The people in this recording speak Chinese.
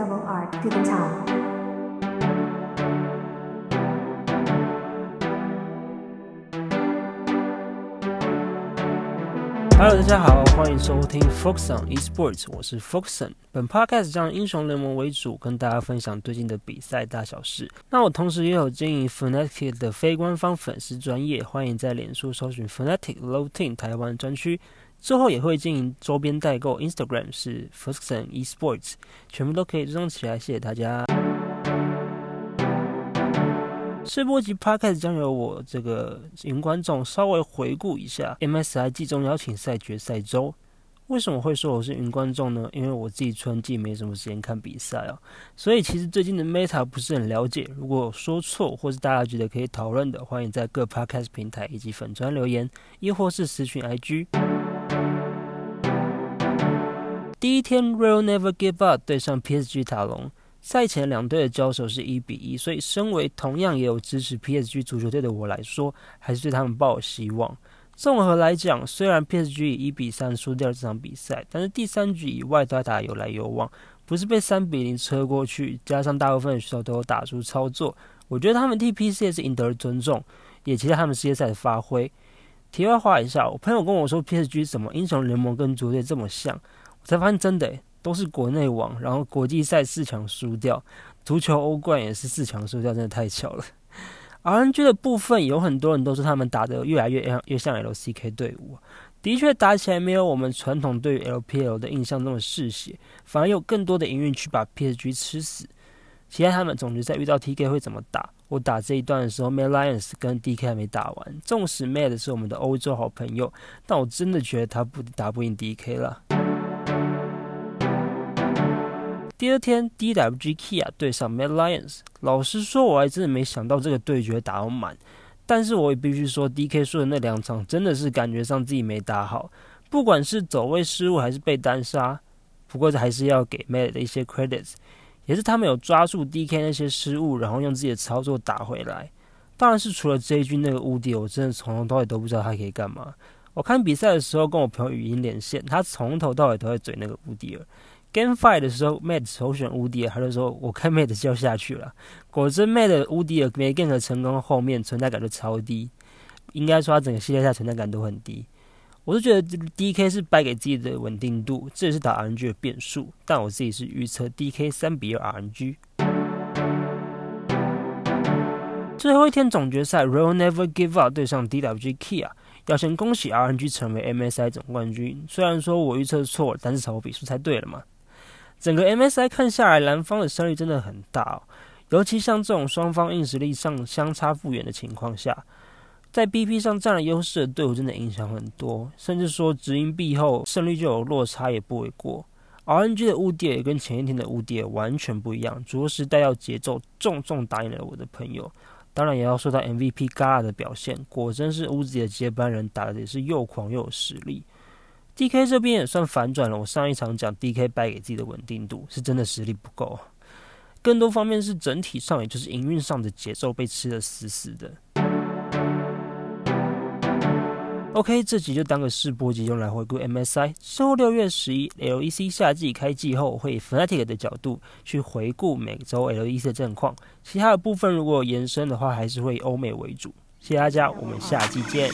Hello，大家好，欢迎收听 Focus on Esports，我是 Foxon。本 podcast 将英雄联盟为主，跟大家分享最近的比赛大小事。那我同时也有经营 Fnatic 的非官方粉丝专业，欢迎在脸书搜寻 Fnatic Low Team 台湾专区。之后也会经营周边代购，Instagram 是 Foxon Esports，全部都可以追踪起来。谢谢大家。试播集 Podcast 将由我这个云观众稍微回顾一下 MSI 季中邀请赛决赛周。为什么会说我是云观众呢？因为我自己春季没什么时间看比赛哦，所以其实最近的 Meta 不是很了解。如果说错，或是大家觉得可以讨论的，欢迎在各 Podcast 平台以及粉专留言，亦或是私讯 IG。第一天，Real Never Give Up 对上 PSG 塔隆。赛前两队的交手是一比一，所以身为同样也有支持 PSG 足球队的我来说，还是对他们抱有希望。综合来讲，虽然 PSG 以一比三输掉了这场比赛，但是第三局以外都要打有来有往，不是被三比零车过去，加上大部分的选手都有打出操作，我觉得他们替 PCS 赢得了尊重，也期待他们世界赛的发挥。题外话一下，我朋友跟我说 PSG 怎么英雄联盟跟足队这么像，才发现真的。都是国内网，然后国际赛四强输掉，足球欧冠也是四强输掉，真的太巧了。RNG 的部分有很多人都说他们打得越来越越像 LCK 队伍，的确打起来没有我们传统对于 LPL 的印象那么嗜血，反而有更多的营运去把 PSG 吃死。期待他们总决赛遇到 TK 会怎么打？我打这一段的时候，Mad Lions 跟 DK 还没打完，纵使 Mad 是我们的欧洲好朋友，但我真的觉得他不打不赢 DK 了。第二天，DWG Kia 对上 Mad Lions。老实说，我还真的没想到这个对决打到满。但是我也必须说，DK 输的那两场真的是感觉上自己没打好，不管是走位失误还是被单杀。不过还是要给 Mad 的一些 credits，也是他们有抓住 DK 那些失误，然后用自己的操作打回来。当然是除了这一局那个无敌，我真的从头到尾都不知道他可以干嘛。我看比赛的时候跟我朋友语音连线，他从头到尾都在嘴那个无敌尔。Game Five 的时候，Mad 首选乌迪尔，他就说：“我看 Mad 就要下去了。”果真，Mad 乌迪尔没 Game 成功，后面存在感就超低。应该说，他整个系列赛存在感都很低。我是觉得 DK 是败给自己的稳定度，这也是打 RNG 的变数。但我自己是预测 DK 三比二 RNG。最后一天总决赛，Real Never Give Up 对上 DWG Kia。要先恭喜 RNG 成为 MSI 总冠军。虽然说我预测错了，但是我比数猜对了嘛。整个 MSI 看下来，蓝方的胜率真的很大哦。尤其像这种双方硬实力上相差不远的情况下，在 BP 上占了优势的队伍真的影响很多，甚至说直赢 B 后胜率就有落差也不为过。RNG 的乌迪也跟前一天的乌迪完全不一样，着实带到节奏，重重打赢了我的朋友。当然也要说到 MVP Gala 的表现，果真是乌迪的接班人，打的也是又狂又有实力。DK 这边也算反转了。我上一场讲 DK 败给自己的稳定度，是真的实力不够。更多方面是整体上，也就是营运上的节奏被吃的死死的。OK，这集就当个试播集用来回顾 MSI。之后六月十一 LEC 夏季开季后，会以 Fnatic 的角度去回顾每周 LEC 的战况。其他的部分如果有延伸的话，还是会以欧美为主。谢谢大家，我们下季见。